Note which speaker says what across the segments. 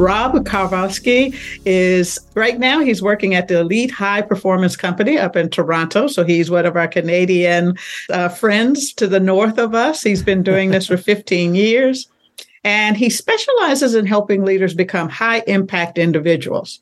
Speaker 1: Rob Kalwarowsky is right now he's working at the Elite High Performance Company up in Toronto. So he's one of our Canadian uh, friends to the north of us. He's been doing this for 15 years. And he specializes in helping leaders become high impact individuals.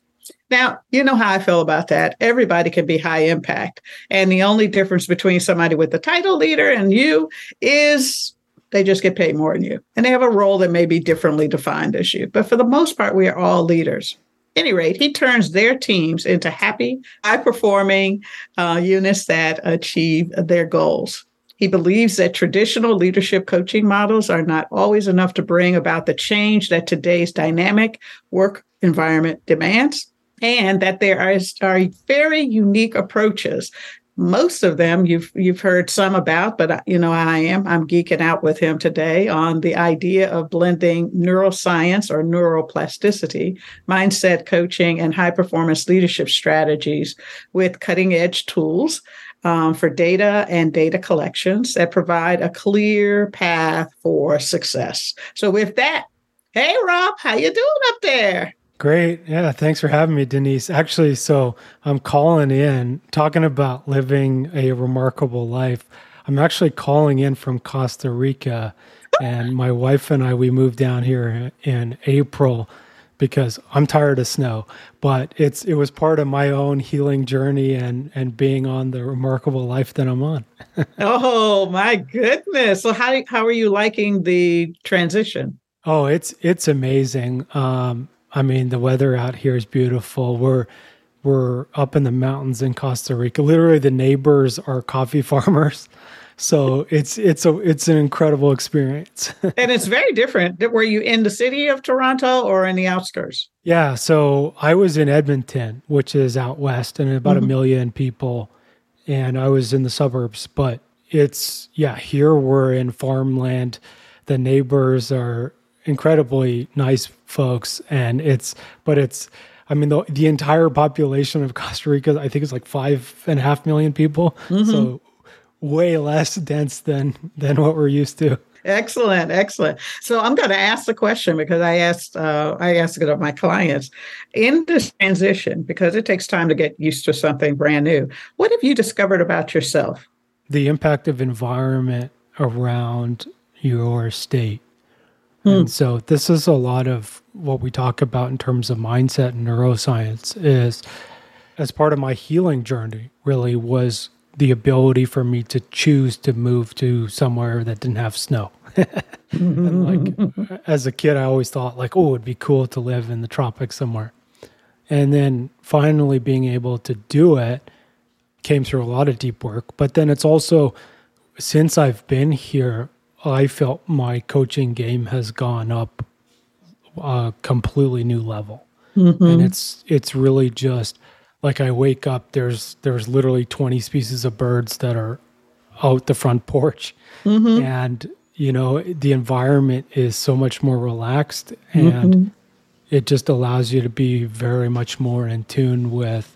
Speaker 1: Now, you know how I feel about that. Everybody can be high impact. And the only difference between somebody with the title leader and you is they just get paid more than you. And they have a role that may be differently defined as you. But for the most part, we are all leaders. any rate, he turns their teams into happy, high performing uh, units that achieve their goals. He believes that traditional leadership coaching models are not always enough to bring about the change that today's dynamic work environment demands, and that there are, are very unique approaches most of them you've you've heard some about but you know i am i'm geeking out with him today on the idea of blending neuroscience or neuroplasticity mindset coaching and high performance leadership strategies with cutting edge tools um, for data and data collections that provide a clear path for success. So with that hey rob how you doing up there
Speaker 2: Great. Yeah. Thanks for having me, Denise. Actually, so I'm calling in talking about living a remarkable life. I'm actually calling in from Costa Rica, and my wife and I, we moved down here in April because I'm tired of snow. But it's it was part of my own healing journey and and being on the remarkable life that I'm on.
Speaker 1: oh my goodness! So how how are you liking the transition?
Speaker 2: Oh, it's it's amazing. Um, I mean, the weather out here is beautiful. We're we're up in the mountains in Costa Rica. Literally, the neighbors are coffee farmers. So it's it's a it's an incredible experience.
Speaker 1: and it's very different. Were you in the city of Toronto or in the outskirts?
Speaker 2: Yeah, so I was in Edmonton, which is out west, and about mm-hmm. a million people, and I was in the suburbs. But it's yeah, here we're in farmland. The neighbors are incredibly nice folks, and it's but it's I mean the the entire population of Costa Rica I think is like five and a half million people, mm-hmm. so way less dense than than what we're used to.
Speaker 1: Excellent, excellent. So I'm going to ask the question because I asked uh, I asked it of my clients in this transition because it takes time to get used to something brand new. What have you discovered about yourself?
Speaker 2: The impact of environment around your state Hmm. And so this is a lot of what we talk about in terms of mindset and neuroscience is as part of my healing journey really was the ability for me to choose to move to somewhere that didn't have snow. and like as a kid I always thought like oh it'd be cool to live in the tropics somewhere. And then finally being able to do it came through a lot of deep work, but then it's also since I've been here I felt my coaching game has gone up a completely new level. Mm-hmm. And it's it's really just like I wake up there's there's literally 20 species of birds that are out the front porch mm-hmm. and you know the environment is so much more relaxed and mm-hmm. it just allows you to be very much more in tune with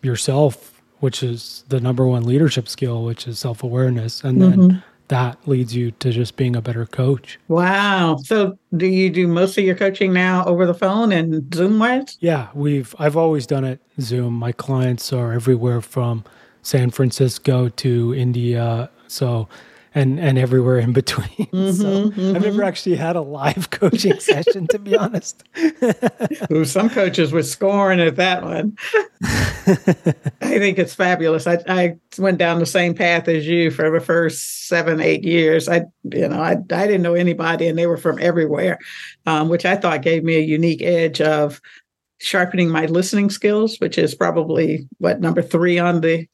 Speaker 2: yourself which is the number one leadership skill which is self-awareness and then mm-hmm that leads you to just being a better coach.
Speaker 1: Wow. So do you do most of your coaching now over the phone and Zoom wise?
Speaker 2: Yeah, we've I've always done it Zoom. My clients are everywhere from San Francisco to India. So and and everywhere in between. Mm-hmm, so mm-hmm. I've never actually had a live coaching session, to be honest.
Speaker 1: Ooh, some coaches were scoring at that one. I think it's fabulous. I, I went down the same path as you for the first seven, eight years. I, you know, I, I didn't know anybody, and they were from everywhere, um, which I thought gave me a unique edge of sharpening my listening skills, which is probably what number three on the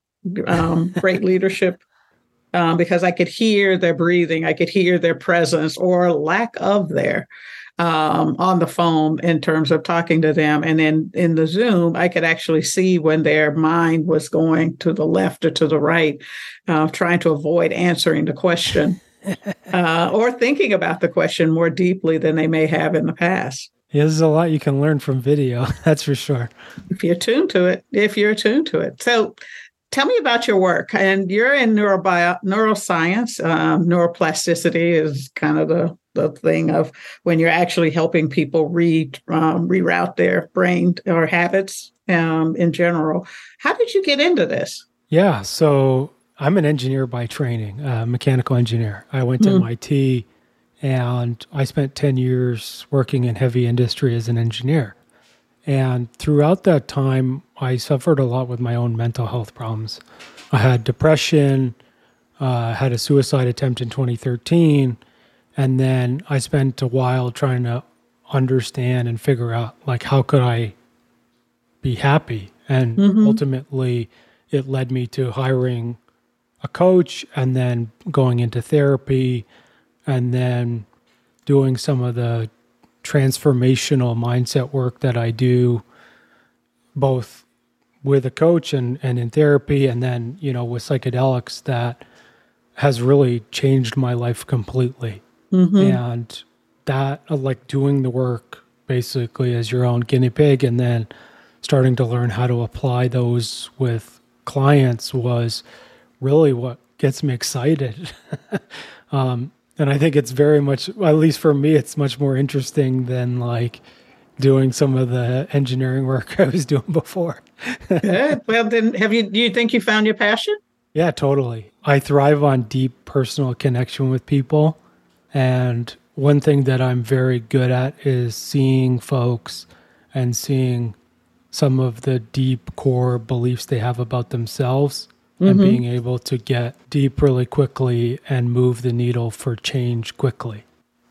Speaker 1: um, great leadership um, because I could hear their breathing, I could hear their presence or lack of there um, on the phone in terms of talking to them. And then in the Zoom, I could actually see when their mind was going to the left or to the right, uh, trying to avoid answering the question uh, or thinking about the question more deeply than they may have in the past.
Speaker 2: Yeah, there's a lot you can learn from video, that's for sure.
Speaker 1: If you're tuned to it, if you're attuned to it. So tell me about your work. And you're in neurobio- neuroscience. Um, neuroplasticity is kind of the, the thing of when you're actually helping people re, um, reroute their brain or habits um, in general. How did you get into this?
Speaker 2: Yeah, so I'm an engineer by training, a mechanical engineer. I went to mm. MIT and I spent 10 years working in heavy industry as an engineer. And throughout that time, I suffered a lot with my own mental health problems. I had depression, uh, had a suicide attempt in 2013, and then I spent a while trying to understand and figure out like how could I be happy. And mm-hmm. ultimately, it led me to hiring a coach and then going into therapy and then doing some of the transformational mindset work that I do both with a coach and, and in therapy and then, you know, with psychedelics that has really changed my life completely. Mm-hmm. And that uh, like doing the work basically as your own guinea pig and then starting to learn how to apply those with clients was really what gets me excited. um, and I think it's very much, at least for me, it's much more interesting than like doing some of the engineering work I was doing before.
Speaker 1: Good. Well, then, have you? Do you think you found your passion?
Speaker 2: Yeah, totally. I thrive on deep personal connection with people, and one thing that I'm very good at is seeing folks and seeing some of the deep core beliefs they have about themselves mm-hmm. and being able to get deep really quickly and move the needle for change quickly.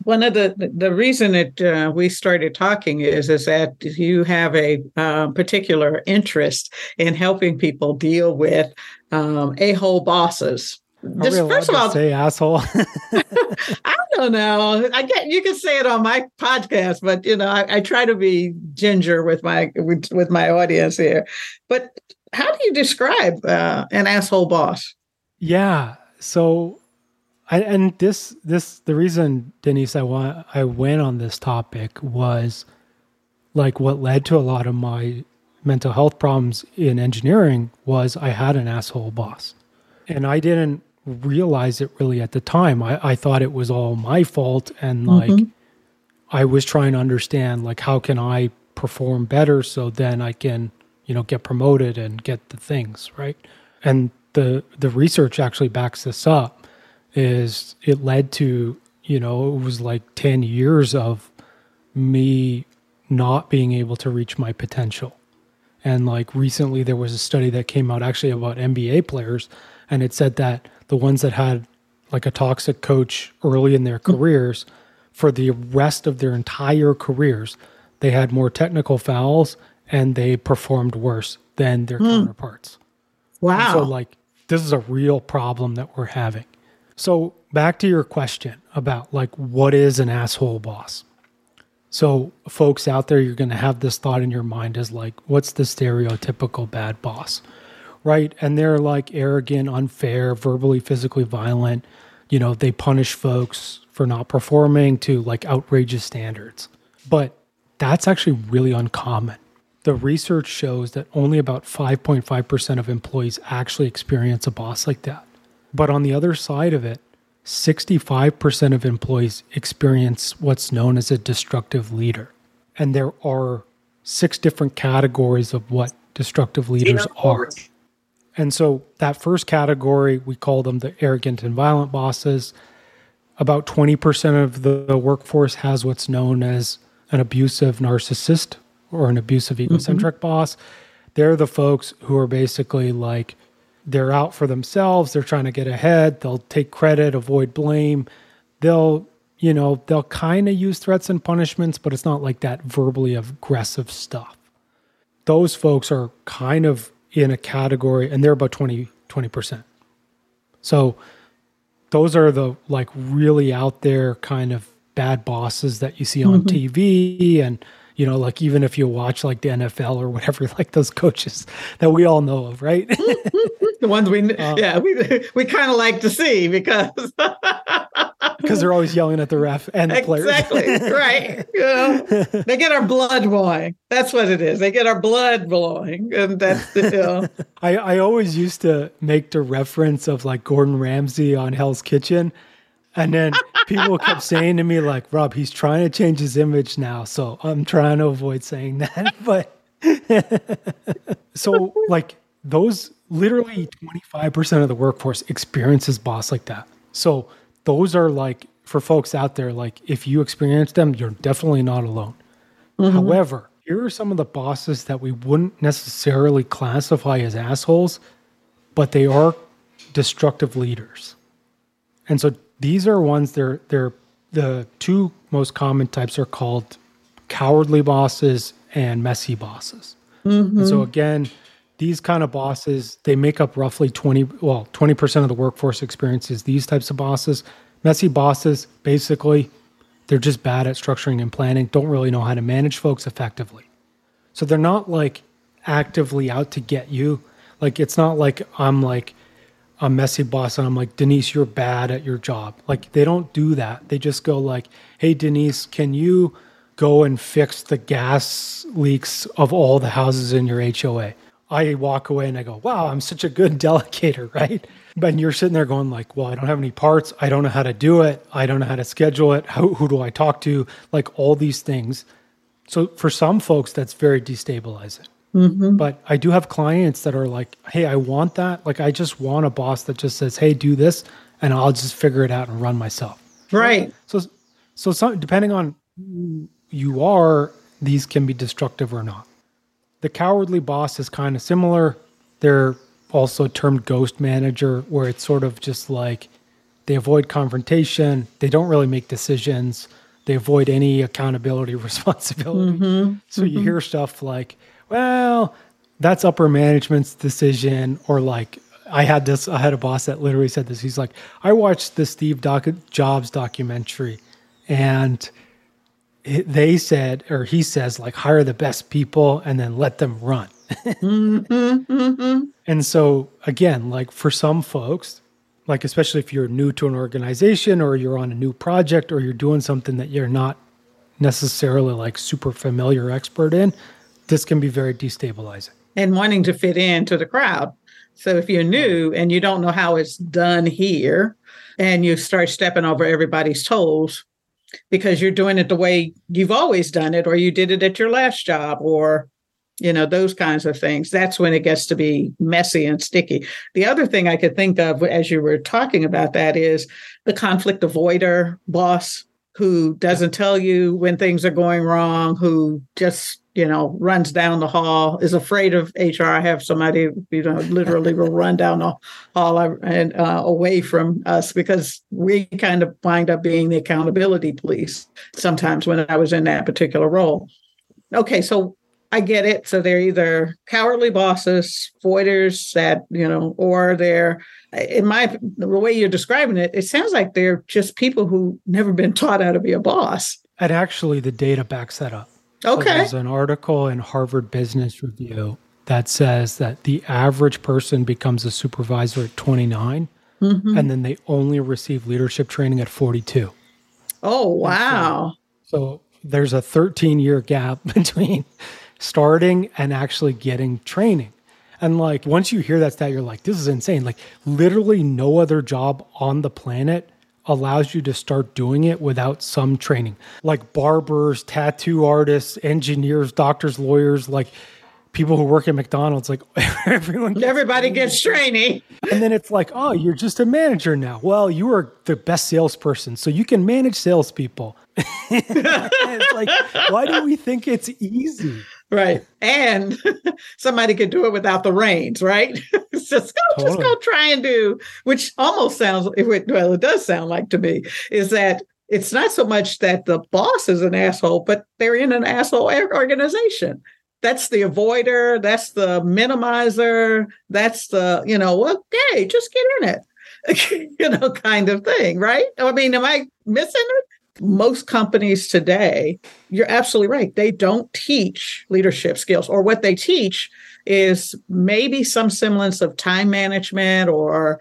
Speaker 1: One of the the reason that uh, we started talking is is that you have a uh, particular interest in helping people deal with um, a hole bosses.
Speaker 2: Just, first of all, say asshole.
Speaker 1: I don't know. I get you can say it on my podcast, but you know, I, I try to be ginger with my with, with my audience here. But how do you describe uh, an asshole boss?
Speaker 2: Yeah. So, I, and this this the reason Denise I want I went on this topic was like what led to a lot of my mental health problems in engineering was I had an asshole boss, and I didn't realize it really at the time. I, I thought it was all my fault, and like mm-hmm. I was trying to understand like how can I perform better so then I can you know get promoted and get the things right and the the research actually backs this up is it led to you know it was like 10 years of me not being able to reach my potential and like recently there was a study that came out actually about NBA players and it said that the ones that had like a toxic coach early in their careers for the rest of their entire careers they had more technical fouls and they performed worse than their mm. counterparts.
Speaker 1: Wow.
Speaker 2: And so, like, this is a real problem that we're having. So, back to your question about like, what is an asshole boss? So, folks out there, you're going to have this thought in your mind is like, what's the stereotypical bad boss? Right. And they're like arrogant, unfair, verbally, physically violent. You know, they punish folks for not performing to like outrageous standards. But that's actually really uncommon the research shows that only about 5.5% of employees actually experience a boss like that. But on the other side of it, 65% of employees experience what's known as a destructive leader. And there are six different categories of what destructive leaders are. And so that first category, we call them the arrogant and violent bosses. About 20% of the, workforce has what's known as an abusive narcissist or an abusive egocentric mm-hmm. boss. They're the folks who are basically like, they're out for themselves. They're trying to get ahead. They'll take credit, avoid blame. They'll, you know, they'll kind of use threats and punishments, but it's not like that verbally aggressive stuff. Those folks are kind of in a category and they're about 20, 20%. So those are the like really out there kind of bad bosses that you see on mm-hmm. TV and you know, like even if you watch like the NFL or whatever, like those coaches that we all know of, right?
Speaker 1: the ones we, uh, yeah, we we kind of like to see because
Speaker 2: because they're always yelling at the ref and the players.
Speaker 1: Exactly right. You know, they get our blood boiling. That's what it is. They get our blood boiling, and that's the. You know.
Speaker 2: I I always used to make the reference of like Gordon Ramsay on Hell's Kitchen and then people kept saying to me, like, Rob, he's trying to change his image now. So I'm trying to avoid saying that. But so, like, those literally 25% of the workforce experiences boss like that. So those are like, for folks out there, like, if you experience them, you're definitely not alone. Mm-hmm. However, here are some of the bosses that we wouldn't necessarily classify as assholes, but they are destructive leaders. And so these are ones they're they're the two most common types are called cowardly bosses and messy bosses. Mm-hmm. so again, these kind of bosses they make up roughly 20 well 20% of the workforce experiences these types of bosses. Messy bosses basically they're just bad at structuring and planning, don't really know how to manage folks effectively. So they're not like actively out to get you. Like it's not like I'm like a messy boss and I'm like, Denise, you're bad at your job. Like they don't do that. They just go like, hey Denise, can you go and fix the gas leaks of all the houses in your HOA? I walk away and I go, wow, I'm such a good delegator, right? But you're sitting there going like, well, I don't have any parts. I don't know how to do it. I don't know how to schedule it. How, who do I talk to? Like all these things. So for some folks, that's very destabilizing. Mm-hmm. But I do have clients that are like, hey, I want that. Like, I just want a boss that just says, hey, do this, and I'll just figure it out and run myself.
Speaker 1: Right.
Speaker 2: So, so some, depending on who you are, these can be destructive or not. The cowardly boss is kind of similar. They're also termed ghost manager, where it's sort of just like they avoid confrontation, they don't really make decisions, they avoid any accountability responsibility. Mm-hmm. So mm-hmm. you hear stuff like, well, that's upper management's decision. Or like, I had this, I had a boss that literally said this. He's like, I watched the Steve doc- Jobs documentary and it, they said, or he says, like, hire the best people and then let them run. mm-hmm, mm-hmm. And so, again, like for some folks, like especially if you're new to an organization or you're on a new project or you're doing something that you're not necessarily like super familiar expert in, this can be very destabilizing.
Speaker 1: And wanting to fit into the crowd. So if you're new and you don't know how it's done here, and you start stepping over everybody's toes because you're doing it the way you've always done it, or you did it at your last job, or you know those kinds of things that's when it gets to be messy and sticky the other thing i could think of as you were talking about that is the conflict avoider boss who doesn't tell you when things are going wrong who just you know, runs down the hall, is afraid of HR. I have somebody, you know, literally will run down the hall and uh, away from us because we kind of wind up being the accountability police sometimes when I was in that particular role. Okay, so I get it. So they're either cowardly bosses, voiders that, you know, or they're in my the way you're describing it, it sounds like they're just people who never been taught how to be a boss.
Speaker 2: And actually the data backs that up.
Speaker 1: Okay. So
Speaker 2: there's an article in Harvard Business Review that says that the average person becomes a supervisor at 29 mm-hmm. and then they only receive leadership training at 42.
Speaker 1: Oh, wow.
Speaker 2: So, so there's a 13 year gap between starting and actually getting training. And like once you hear that stat, you're like, this is insane. Like literally no other job on the planet allows you to start doing it without some training. Like barbers, tattoo artists, engineers, doctors, lawyers, like people who work at McDonald's, like everyone,
Speaker 1: gets everybody gets training.
Speaker 2: And then it's like, oh, you're just a manager now. Well, you are the best salesperson, so you can manage salespeople. it's like, why do we think it's easy?
Speaker 1: Right. And somebody could do it without the reins, right? just go, totally. just go try and do, which almost sounds, well, it does sound like to me, is that it's not so much that the boss is an asshole, but they're in an asshole organization. That's the avoider, that's the minimizer, that's the, you know, okay, just get in it, you know, kind of thing, right? I mean, am I missing it? Most companies today, you're absolutely right. They don't teach leadership skills, or what they teach is maybe some semblance of time management or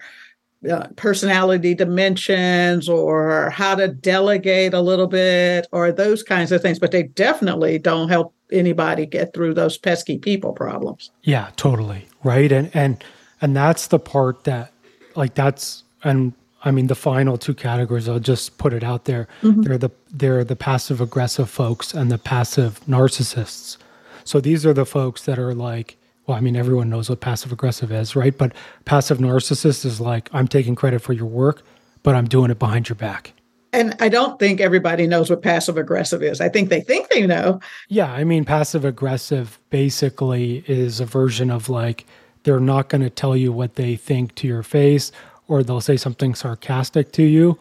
Speaker 1: uh, personality dimensions or how to delegate a little bit or those kinds of things, but they definitely don't help anybody get through those pesky people problems.
Speaker 2: Yeah, totally. Right. And, and, and that's the part that, like, that's, and I mean, the final two categories, I'll just put it out there. Mm-hmm. They're the they're the passive aggressive folks and the passive narcissists. So these are the folks that are like, well, I mean, everyone knows what passive aggressive is, right? But passive narcissist is like, I'm taking credit for your work, but I'm doing it behind your back.
Speaker 1: And I don't think everybody knows what passive aggressive is. I think they think they know.
Speaker 2: Yeah, I mean, passive aggressive basically is a version of like they're not going to tell you what they think to your face or they'll say something sarcastic to you.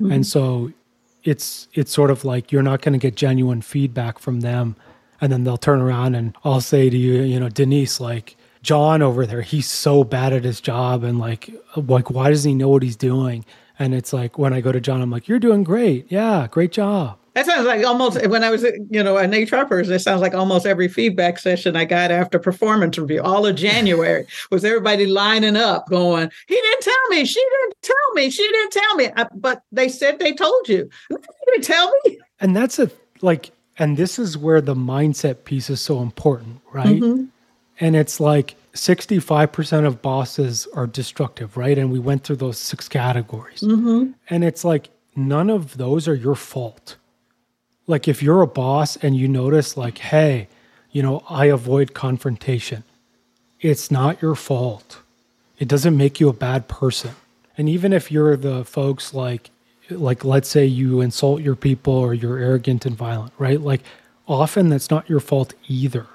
Speaker 2: Mm-hmm. And so it's it's sort of like you're not going to get genuine feedback from them and then they'll turn around and I'll say to you, you know, Denise like John over there, he's so bad at his job and like like why does he know what he's doing? And it's like when I go to John, I'm like, You're doing great. Yeah, great job.
Speaker 1: That sounds like almost when I was, you know, an HR person. It sounds like almost every feedback session I got after performance review, all of January, was everybody lining up, going, "He didn't tell me. She didn't tell me. She didn't tell me." I, but they said they told you. They didn't tell me.
Speaker 2: And that's a like, and this is where the mindset piece is so important, right? Mm-hmm. And it's like 65% of bosses are destructive, right? And we went through those six categories. Mm-hmm. And it's like none of those are your fault like if you're a boss and you notice like hey you know i avoid confrontation it's not your fault. It doesn't make you a bad person. And even if you're the folks like like let's say you insult your people or you're arrogant and violent right? Like often that's not your fault either.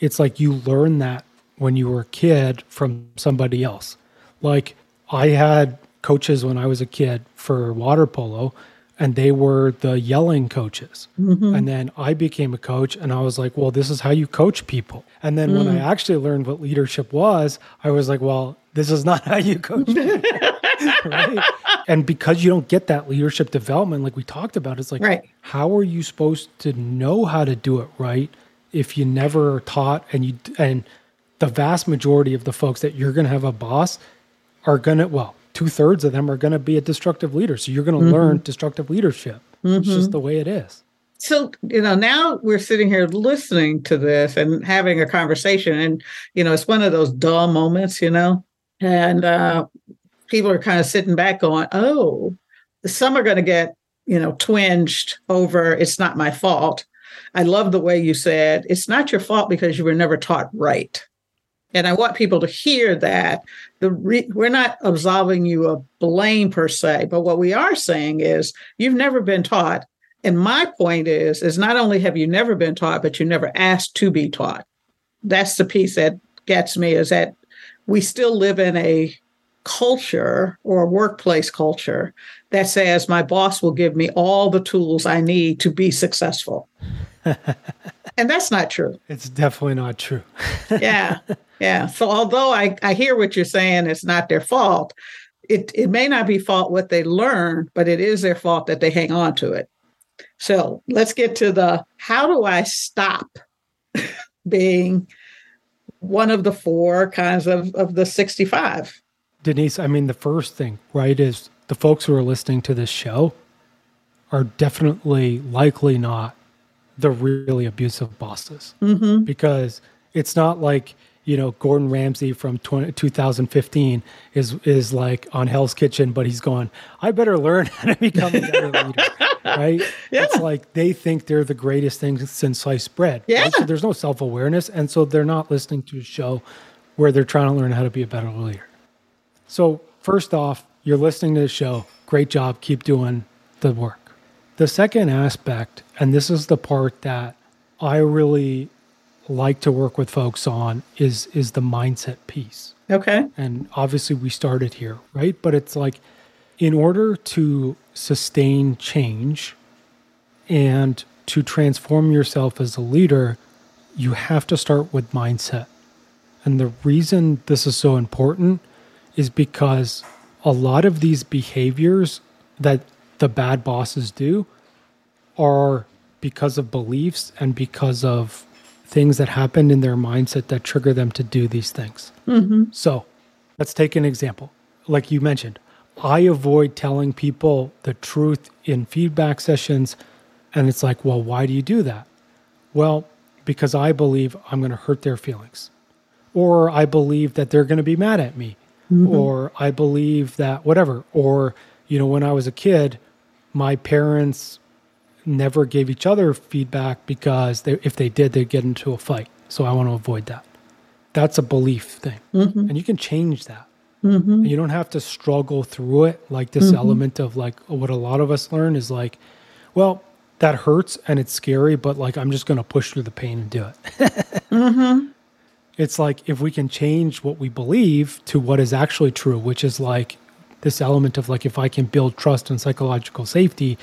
Speaker 2: It's like you learn that when you were a kid from somebody else. Like i had coaches when i was a kid for water polo and they were the yelling coaches. Mm-hmm. And then I became a coach and I was like, well, this is how you coach people. And then mm. when I mm. actually learned what leadership was, I was like, well, this is not how you coach right? And because you don't get that leadership development, like we talked about, it's like, right. how are you supposed to know how to do it right if you never are taught and you, and the vast majority of the folks that you're going to have a boss are going to, well, two thirds of them are going to be a destructive leader. So you're going to mm-hmm. learn destructive leadership. Mm-hmm. It's just mm-hmm. the way it is.
Speaker 1: So, you know, now we're sitting here listening to this and having a conversation. And, you know, it's one of those dull moments, you know, and uh, people are kind of sitting back going, oh, some are going to get, you know, twinged over it's not my fault. I love the way you said it's not your fault because you were never taught right. And I want people to hear that the re- we're not absolving you of blame per se, but what we are saying is you've never been taught. And my point is, is not only have you never been taught, but you never asked to be taught. That's the piece that gets me is that we still live in a culture or workplace culture that says my boss will give me all the tools I need to be successful. and that's not true.
Speaker 2: It's definitely not true.
Speaker 1: yeah. Yeah. So although I, I hear what you're saying, it's not their fault. It it may not be fault what they learn, but it is their fault that they hang on to it. So let's get to the how do I stop being one of the four kinds of, of the 65?
Speaker 2: Denise, I mean, the first thing, right, is the folks who are listening to this show are definitely likely not the really abusive bosses mm-hmm. because it's not like you know Gordon Ramsay from 20, 2015 is is like on Hell's Kitchen, but he's going. I better learn how to become a better leader. right?
Speaker 1: Yeah.
Speaker 2: It's like they think they're the greatest thing since sliced bread.
Speaker 1: Yeah.
Speaker 2: right? So there's no self awareness. And so they're not listening to a show where they're trying to learn how to be a better leader. So, first off, you're listening to the show. Great job. Keep doing the work. The second aspect, and this is the part that I really like to work with folks on, is is the mindset piece
Speaker 1: Okay.
Speaker 2: and obviously we started here, right? But it's like in order to sustain change and to transform yourself as a leader, you have to start with mindset. And the reason this is so important is because a lot of these behaviors that the bad bosses do are because of beliefs and because of things that happened in their mindset that trigger them to do these things. Mm-hmm. So let's take an example. Like you mentioned, I avoid telling people the truth in feedback sessions. And it's like, well, why do you do that? Well, because I believe I'm going to hurt their feelings. Or I believe that they're going to be mad at me. Mm-hmm. Or I believe that whatever. Or, you know, when I was a kid, my parents never gave each other feedback because they, if they did, they'd get into a fight. So I want to avoid that. That's a belief thing. Mm-hmm. And you can change that. Mm-hmm. And you don't have to struggle through it. Like this mm-hmm. element of like what a lot of us learn is like, well, that hurts and it's scary, but like I'm just going to push through the pain and do it. It's like if we can change what we believe to what is actually true, which is like this element of like if I can build trust and psychological safety,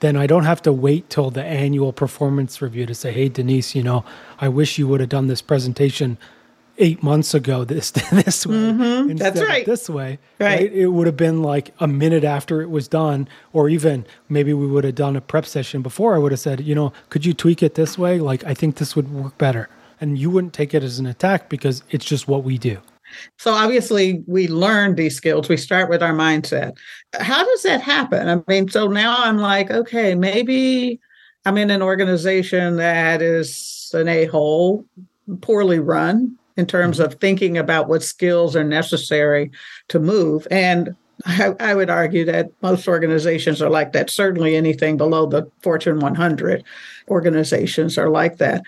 Speaker 2: then I don't have to wait till the annual performance review to say, "Hey Denise, you know, I wish you would have done this presentation 8 months ago this this way mm-hmm. instead
Speaker 1: That's
Speaker 2: of
Speaker 1: right.
Speaker 2: this way."
Speaker 1: Right.
Speaker 2: It would have been like a minute after it was done or even maybe we would have done a prep session before I would have said, "You know, could you tweak it this way? Like I think this would work better." And you wouldn't take it as an attack because it's just what we do.
Speaker 1: So obviously we learn these skills. We start with our mindset. How does that happen? I mean, so now I'm like, okay, maybe I'm in an organization that is an a-hole, poorly run in terms mm-hmm. of thinking about what skills are necessary to move. And I, I would argue that most organizations are like that. Certainly anything below the Fortune 100 organizations are like that.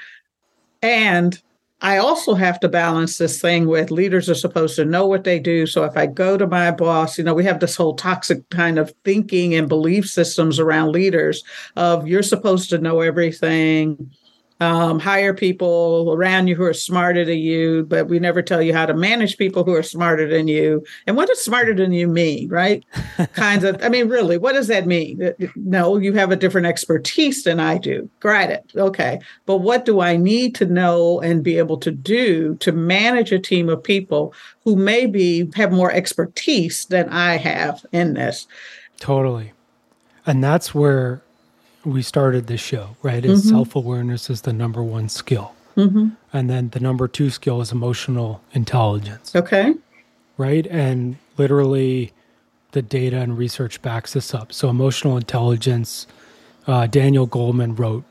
Speaker 1: And I also have to balance this thing with leaders are supposed to know what they do. So if I go to my boss, you know, we have this whole toxic kind of thinking and belief systems around leaders of you're supposed to know everything. Um, hire people around you who are smarter than you, but we never tell you how to manage people who are smarter than you. And what does smarter than you mean, right? Kinds of, I mean, really, what does that mean? No, you have a different expertise than I do. Got it. Okay. But what do I need to know and be able to do to manage a team of people who maybe have more expertise than I have in this?
Speaker 2: Totally. And that's where we started this show, right? Is self awareness is the number one skill. And then the number two skill is emotional intelligence,
Speaker 1: Okay.
Speaker 2: right? And literally, the data and research backs this up. So, emotional intelligence, uh, Daniel Goleman wrote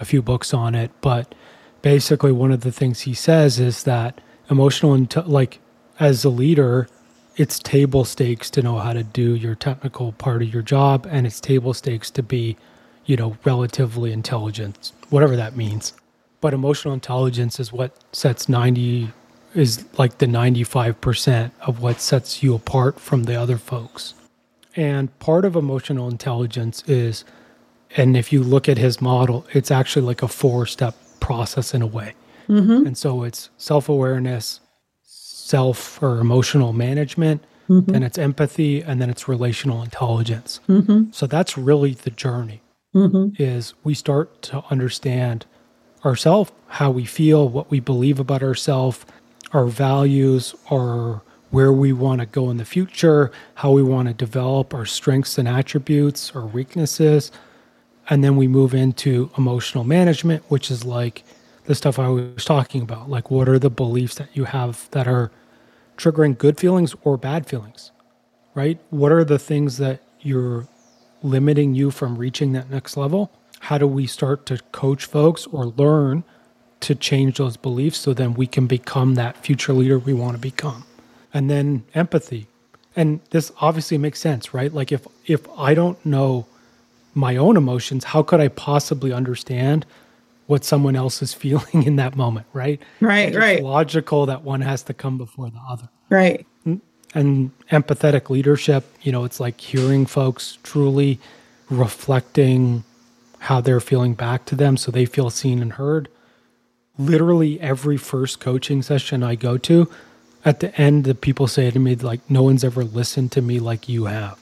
Speaker 2: a few books on it, but basically, one of the things he says is that emotional, inte- like as a leader, it's table stakes to know how to do your technical part of your job, and it's table stakes to be, you know, relatively intelligent, whatever that means. But emotional intelligence is what sets 90 is like the 95% of what sets you apart from the other folks. And part of emotional intelligence is, and if you look at his model, it's actually like a four step process in a way. Mm-hmm. And so it's self awareness, self or emotional management, mm-hmm. then it's empathy, and then it's relational intelligence. Mm-hmm. So that's really the journey Mm-hmm. is we start to understand ourselves, how we feel, what we believe about ourselves, our values, our where we want to go in the future, how we want to develop our strengths and attributes, our weaknesses. And then we move into emotional management, which is like the stuff I was talking about. Like, what are the beliefs that you have that are triggering good feelings or bad feelings, right? What are the things that you're limiting you from reaching that next level? How do we start to coach folks or learn to change those beliefs so then we can become that future leader we want to become? And then empathy. And this obviously makes sense, right? Like if if I don't know my own emotions, how could I possibly understand what someone else is feeling in that moment, right?
Speaker 1: Right,
Speaker 2: it's
Speaker 1: right.
Speaker 2: Logical that one has to come before the other.
Speaker 1: Right.
Speaker 2: And empathetic leadership, you know, it's like hearing folks truly reflecting how they're feeling back to them so they feel seen and heard. Literally every first coaching session I go to, at the end, the people say to me, like, no one's ever listened to me like you have.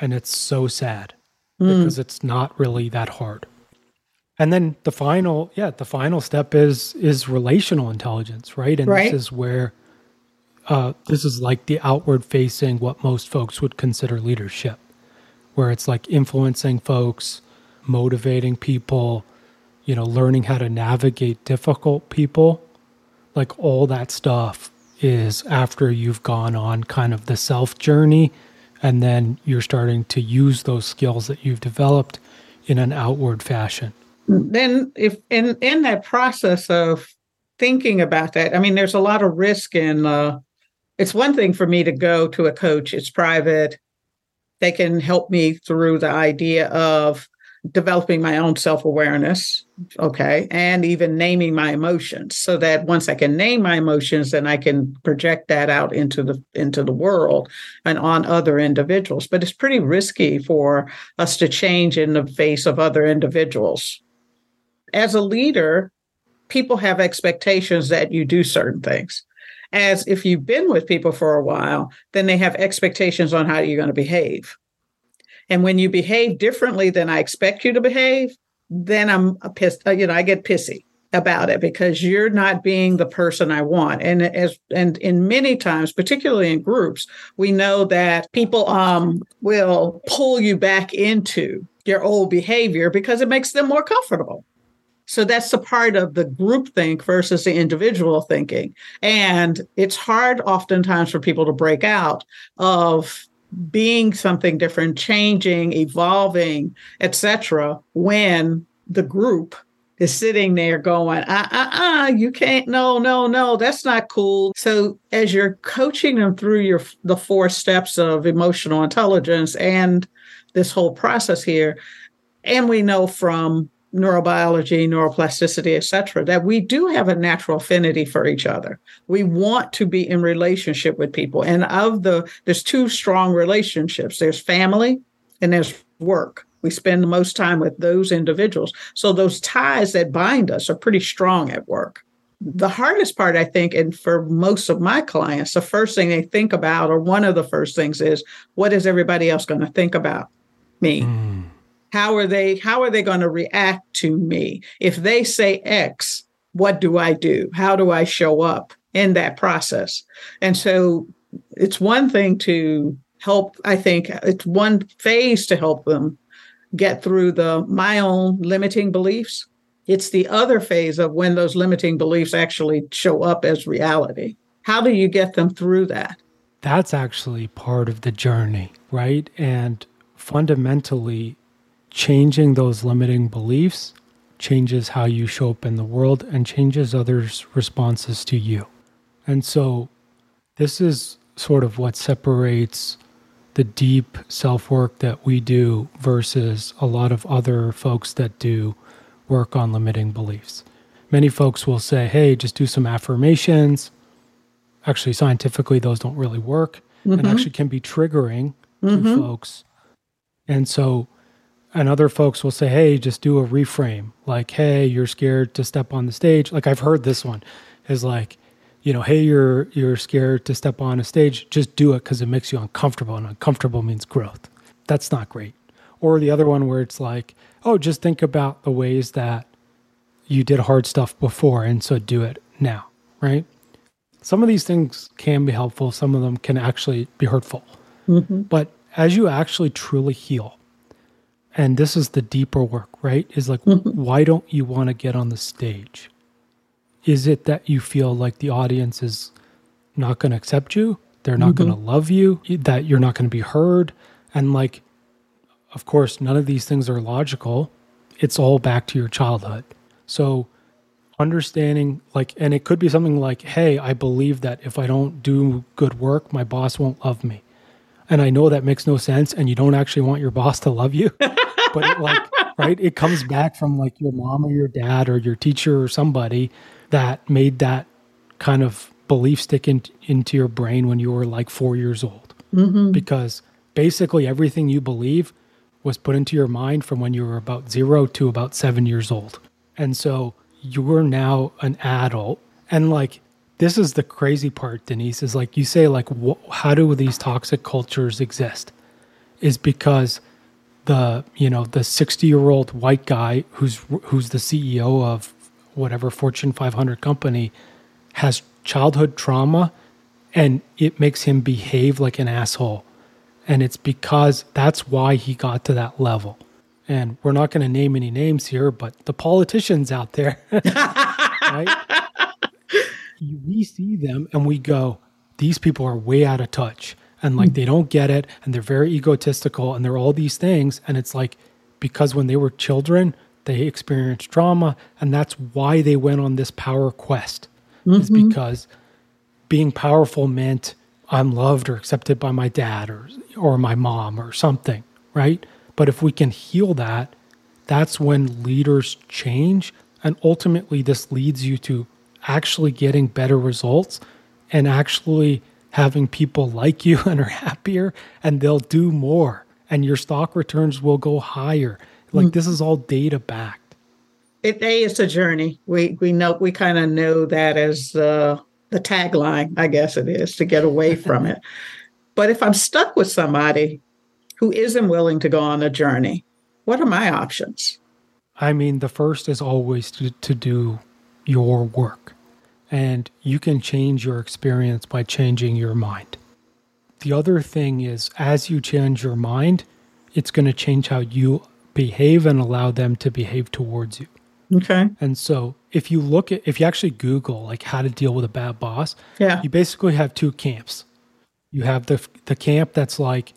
Speaker 2: And it's so sad mm. because it's not really that hard. And then the final, yeah, the final step is is relational intelligence, right? And right. this is where uh, this is like the outward facing what most folks would consider leadership, where it's like influencing folks, motivating people, you know, learning how to navigate difficult people, like all that stuff is after you've gone on kind of the self journey and then you're starting to use those skills that you've developed in an outward fashion.
Speaker 1: Then if in in that process of thinking about that, I mean there's a lot of risk in uh it's one thing for me to go to a coach, it's private. They can help me through the idea of developing my own self awareness, okay, and even naming my emotions, so that once I can name my emotions, then I can project that out into the into the world and on other individuals. But it's pretty risky for us to change in the face of other individuals. As a leader, people have expectations that you do certain things. As if you've been with people for a while, then they have expectations on how you're going to behave and when you behave differently than I expect you to behave, then I'm pissed. Uh, you know, I get pissy about it because you're not being the person I want. And as and in many times, particularly in groups, we know that people um will pull you back into your old behavior because it makes them more comfortable. So that's the part of the group think versus the individual thinking. And it's hard oftentimes for people to break out of being something different, changing, evolving, etc. when the group is sitting there going, uh, uh, you can't, no, no, no, that's not cool. So as you're coaching them through your the four steps of emotional intelligence and this whole process here, and we know from neurobiology, neuroplasticity, etc., that we do have a natural affinity for each other. We want to be in relationship with people. And of the there's two strong relationships. There's family and there's work. We spend the most time with those individuals. So those ties that bind us are pretty strong at work. The hardest part, I think, and for most of my clients, the first thing they think about, or one of the first things is, what is everybody else going to think about me? Mm how are they how are they going to react to me? If they say x what do i do? How do i show up in that process? And so it's one thing to help i think it's one phase to help them get through the my own limiting beliefs. It's the other phase of when those limiting beliefs actually show up as reality. How do you get them through that?
Speaker 2: That's actually part of the journey right? And fundamentally changing those limiting beliefs changes how you show up in the world and changes others' responses to you. And so, this is sort of what separates the deep self work that we do versus a lot of other folks that do work on limiting beliefs. Many folks will say, hey, just do some affirmations. Actually, scientifically, those don't really work mm-hmm. and actually can be triggering mm-hmm. to folks. And so, and other folks will say, "Hey, just do a reframe." Like, "Hey, you're scared to step on the stage." Like I've heard this one is like, you know, "Hey, you're you're scared to step on a stage. Just do it cuz it makes you uncomfortable and uncomfortable means growth." That's not great. Or the other one where it's like, "Oh, just think about the ways that you did hard stuff before and so do it now." Right? Some of these things can be helpful, some of them can actually be hurtful. Mm-hmm. But as you actually truly heal, and this is the deeper work, right? Is like, mm-hmm. why don't you want to get on the stage? Is it that you feel like the audience is not going to accept you? They're not mm-hmm. going to love you? That you're not going to be heard? And like, of course, none of these things are logical. It's all back to your childhood. So, understanding, like, and it could be something like, hey, I believe that if I don't do good work, my boss won't love me. And I know that makes no sense, and you don't actually want your boss to love you. but it like right it comes back from like your mom or your dad or your teacher or somebody that made that kind of belief stick in, into your brain when you were like four years old mm-hmm. because basically everything you believe was put into your mind from when you were about zero to about seven years old and so you're now an adult and like this is the crazy part denise is like you say like wh- how do these toxic cultures exist? Is because the you know the 60 year old white guy who's who's the CEO of whatever Fortune 500 company has childhood trauma and it makes him behave like an asshole. And it's because that's why he got to that level. And we're not going to name any names here but the politicians out there right we see them and we go these people are way out of touch. And like mm. they don't get it and they're very egotistical and they're all these things. And it's like because when they were children they experienced trauma. And that's why they went on this power quest mm-hmm. is because being powerful meant i'm loved or accepted by my dad or or my mom or something right? But if we can heal that that's when leaders change. And ultimately this leads you to actually getting better results and actually having people like you and are happier and they'll do more and your stock returns will go higher. Like mm-hmm. this is all data backed.
Speaker 1: It a it's a journey. We we know we kind of know that as the the tagline, I guess it is, to get away from it. But if I'm stuck with somebody who isn't willing to go on a journey, what are my options?
Speaker 2: I mean, the first is always to, to do your work and you can change your experience by changing your mind. The other thing is, as you change your mind, it's going to change how you behave and allow them to behave towards you.
Speaker 1: Okay.
Speaker 2: And so if you look at, if you actually Google like how to deal with a bad boss,
Speaker 1: yeah.
Speaker 2: you basically have two camps. You have the, the camp that's like,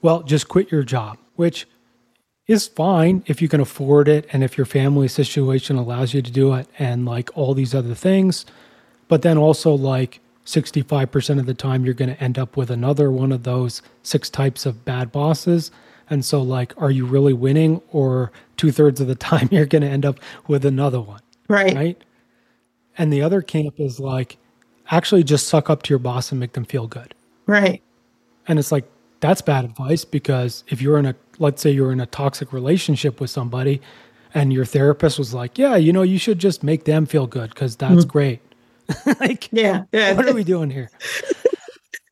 Speaker 2: well, just quit your job, which is fine if you can afford it and if your family situation allows you to do it and like all these other things. But then also, like 65% of the time, you're going to end up with another one of those six types of bad bosses. And so, like, are you really winning? Or two thirds of the time, you're going to end up with another one.
Speaker 1: Right.
Speaker 2: Right. And the other camp is like, actually just suck up to your boss and make them feel good.
Speaker 1: Right.
Speaker 2: And it's like, that's bad advice because if you're in a, let's say you're in a toxic relationship with somebody and your therapist was like, yeah, you know, you should just make them feel good because that's mm-hmm. great. like,
Speaker 1: yeah, yeah.
Speaker 2: What are we doing here?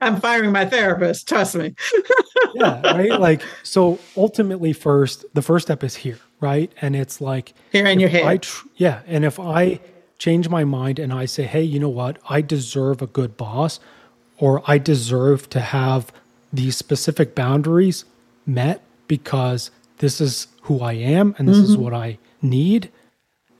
Speaker 1: I'm firing my therapist. Trust me.
Speaker 2: yeah, right. Like, so ultimately, first, the first step is here, right? And it's like
Speaker 1: here in your head.
Speaker 2: Tr- yeah, and if I change my mind and I say, hey, you know what? I deserve a good boss, or I deserve to have these specific boundaries met because this is who I am and this mm-hmm. is what I need,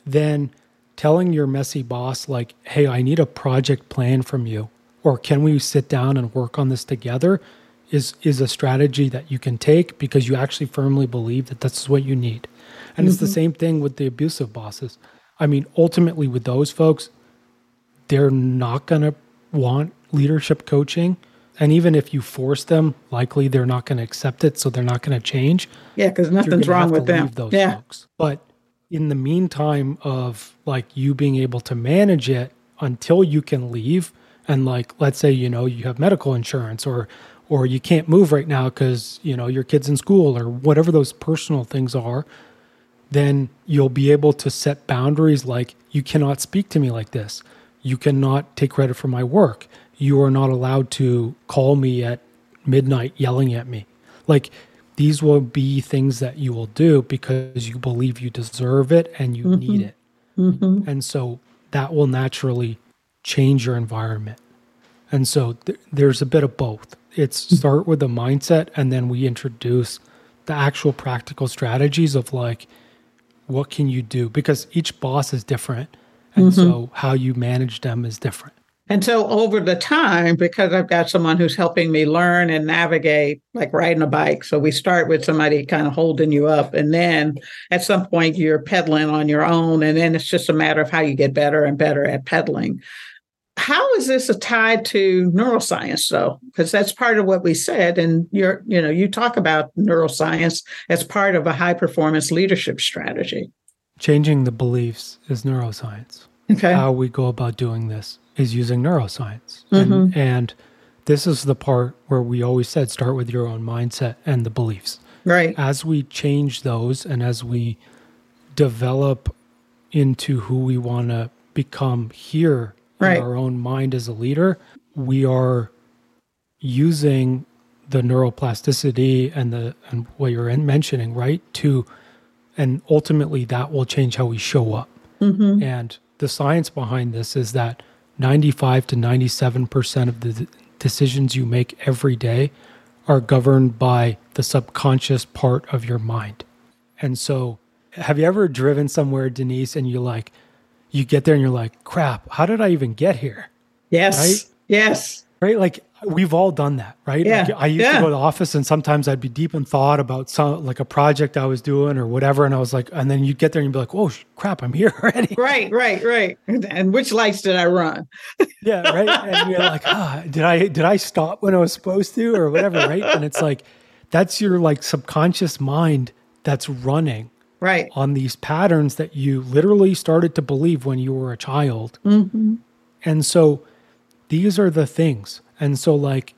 Speaker 2: then telling your messy boss, like, hey, I need a project plan from you, or can we sit down and work on this together, is, is a strategy that you can take because you actually firmly believe that that's what you need. And mm-hmm. it's the mm-hmm. same thing with the abusive bosses. I mean, ultimately, with those folks, they're not going to want leadership coaching. And even if you force them, likely they're not going to accept it. So they're not going to change.
Speaker 1: Yeah, because nothing's wrong with them.
Speaker 2: Those
Speaker 1: yeah.
Speaker 2: folks. But in the meantime of like you being able to manage it until you can leave and like let's say you know you have medical insurance or or you can't move right now cuz you know your kids in school or whatever those personal things are then you'll be able to set boundaries like you cannot speak to me like this. You cannot take credit for my work. You are not allowed to call me at midnight yelling at me. Like these will be things that you will do because you believe you deserve it and you mm-hmm. need it. Mm-hmm. And so that will naturally change your environment. And so th- there's a bit of both. It's mm. start with the mindset and then we introduce the actual practical strategies of like what can you do because each boss is different and mm-hmm. so how you manage them is different.
Speaker 1: And so over the time, because I've got someone who's helping me learn and navigate, like riding a bike. So we start with somebody kind of holding you up. And then at some point, you're pedaling on your own. And then it's just a matter of how you get better and better at pedaling. how is this tied to neuroscience though because that's part of what we said and you're you know you talk about neuroscience as part of a high performance leadership strategy
Speaker 2: changing the beliefs is neuroscience
Speaker 1: okay
Speaker 2: how we go about doing this is using neuroscience mm-hmm. and, and this is the part where we always said start with your own mindset and the beliefs
Speaker 1: right
Speaker 2: as we change those and as we develop into who we want to become here right. in our own mind as a leader, we are using the neuroplasticity and the and what you're mentioning, right? To and ultimately that will change how we show up. Mm-hmm. And the science behind this is that 95 to 97% of the decisions you make every day are governed by the subconscious part of your mind. And so, have you ever driven somewhere, Denise, and you like, you get there and you're like, crap, how did I even get here?
Speaker 1: Yes. Right? Yes.
Speaker 2: Right. Like we've all done that, right?
Speaker 1: Yeah.
Speaker 2: Like I used
Speaker 1: yeah.
Speaker 2: to go to the office and sometimes I'd be deep in thought about some like a project I was doing or whatever. And I was like, and then you get there and you'd be like, oh crap, I'm here already.
Speaker 1: Right, right, right. And which lights did I run?
Speaker 2: yeah, right. And you're like, ah, did I did I stop when I was supposed to or whatever, right? And it's like that's your like subconscious mind that's running
Speaker 1: right
Speaker 2: on these patterns that you literally started to believe when you were a child
Speaker 1: mm-hmm.
Speaker 2: and so these are the things and so like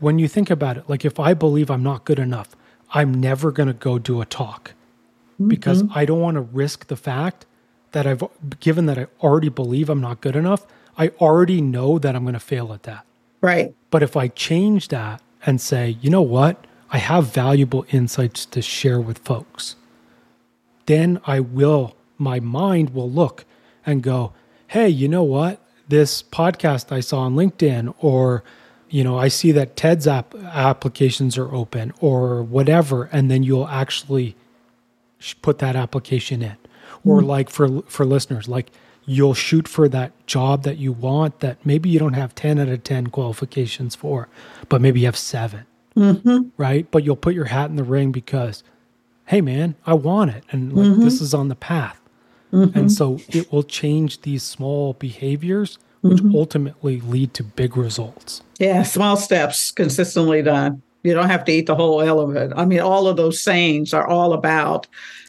Speaker 2: when you think about it like if i believe i'm not good enough i'm never going to go do a talk mm-hmm. because i don't want to risk the fact that i've given that i already believe i'm not good enough i already know that i'm going to fail at that
Speaker 1: right
Speaker 2: but if i change that and say you know what i have valuable insights to share with folks then I will, my mind will look and go, hey, you know what? This podcast I saw on LinkedIn, or, you know, I see that TED's app applications are open, or whatever. And then you'll actually put that application in. Or mm-hmm. like for for listeners, like you'll shoot for that job that you want that maybe you don't have 10 out of 10 qualifications for, but maybe you have 7
Speaker 1: mm-hmm.
Speaker 2: Right. But you'll put your hat in the ring because hey man, I want it. And like mm-hmm. this is on the path. Mm-hmm. And so it will change these small behaviors, which mm-hmm. ultimately lead to big results.
Speaker 1: Yeah, small steps consistently done. You don't have to eat the whole elephant. I mean, all of those sayings are all about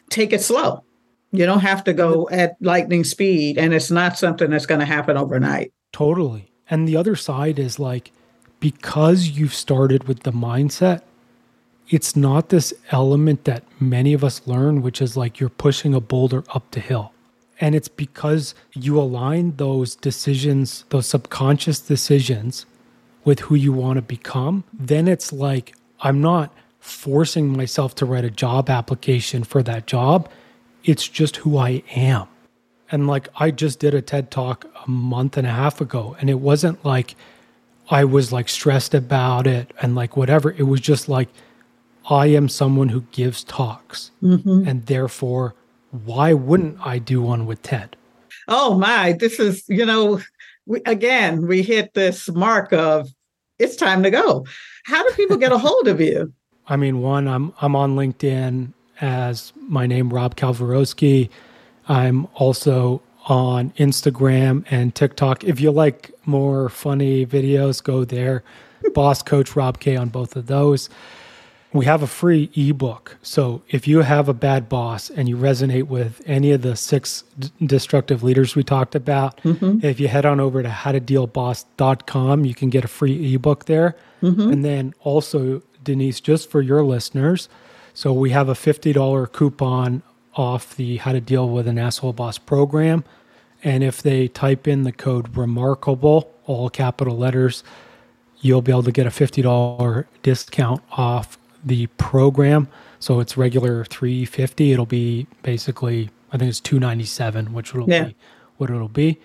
Speaker 1: take it slow. You don't have to go at lightning speed, and it's not something that's going to happen overnight.
Speaker 2: Totally. And the other side is like, because you've started with the mindset it's not this element that many of us learn, which is like you're pushing a boulder up the hill. And it's because you align those decisions, those subconscious decisions with who you want to become. Then it's like, I'm not forcing myself to write a job application for that job. It's just who I am. And like, I just did a TED talk a month and a half ago, and it wasn't like I was like stressed about it and like whatever. It was just like, I am someone who gives talks. Mm-hmm. And therefore, why wouldn't I do one with Ted?
Speaker 1: Oh, my. This is, you know, we, again, we hit this mark of it's time to go. How do people get a hold of you?
Speaker 2: I mean, one, I'm I'm on LinkedIn as my name Rob Kalwarowsky. I'm also on Instagram and TikTok. If you like more funny videos, go there. Boss Coach Rob K on both of those. We have a free ebook. So if you have a bad boss and you resonate with any of the six d- destructive leaders we talked about, mm-hmm. if you head on over to howtodealboss.com, you can get a free ebook there. Mm-hmm. And then also, Denise, just for your listeners, so we have a $50 coupon off the How to Deal with an Asshole Boss program. And if they type in the code remarkable, all capital letters, you'll be able to get a $50 discount off the program. So it's regular 350. It'll be basically, I think it's 297, which will yeah. be what it'll be.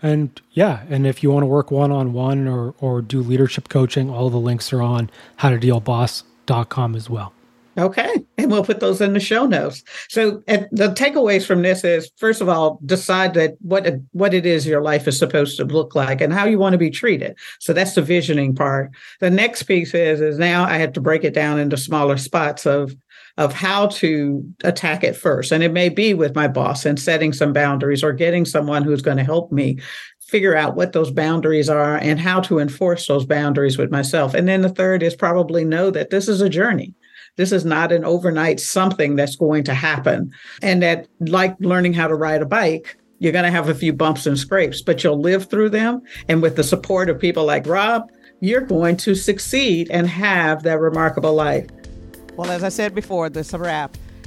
Speaker 2: And yeah, and if you want to work one on one or or do leadership coaching, all the links are on howtodealboss.com as well.
Speaker 1: Okay. And we'll put those in the show notes. So the takeaways from this is first of all, decide that what what it is your life is supposed to look like and how you want to be treated. So that's the visioning part. The next piece is is now I have to break it down into smaller spots of
Speaker 3: of how to attack it first. And it may be with my boss and setting some boundaries or getting someone who's going to help me figure out what those boundaries are and how to enforce those boundaries with myself. And then the third is probably know that this is a journey. This is not an overnight something that's going to happen. And that, like learning how to ride a bike, you're going to have a few bumps and scrapes, but you'll live through them. And with the support of people like Rob, you're going to succeed and have that remarkable life.
Speaker 1: Well, as I said before, this is a wrap.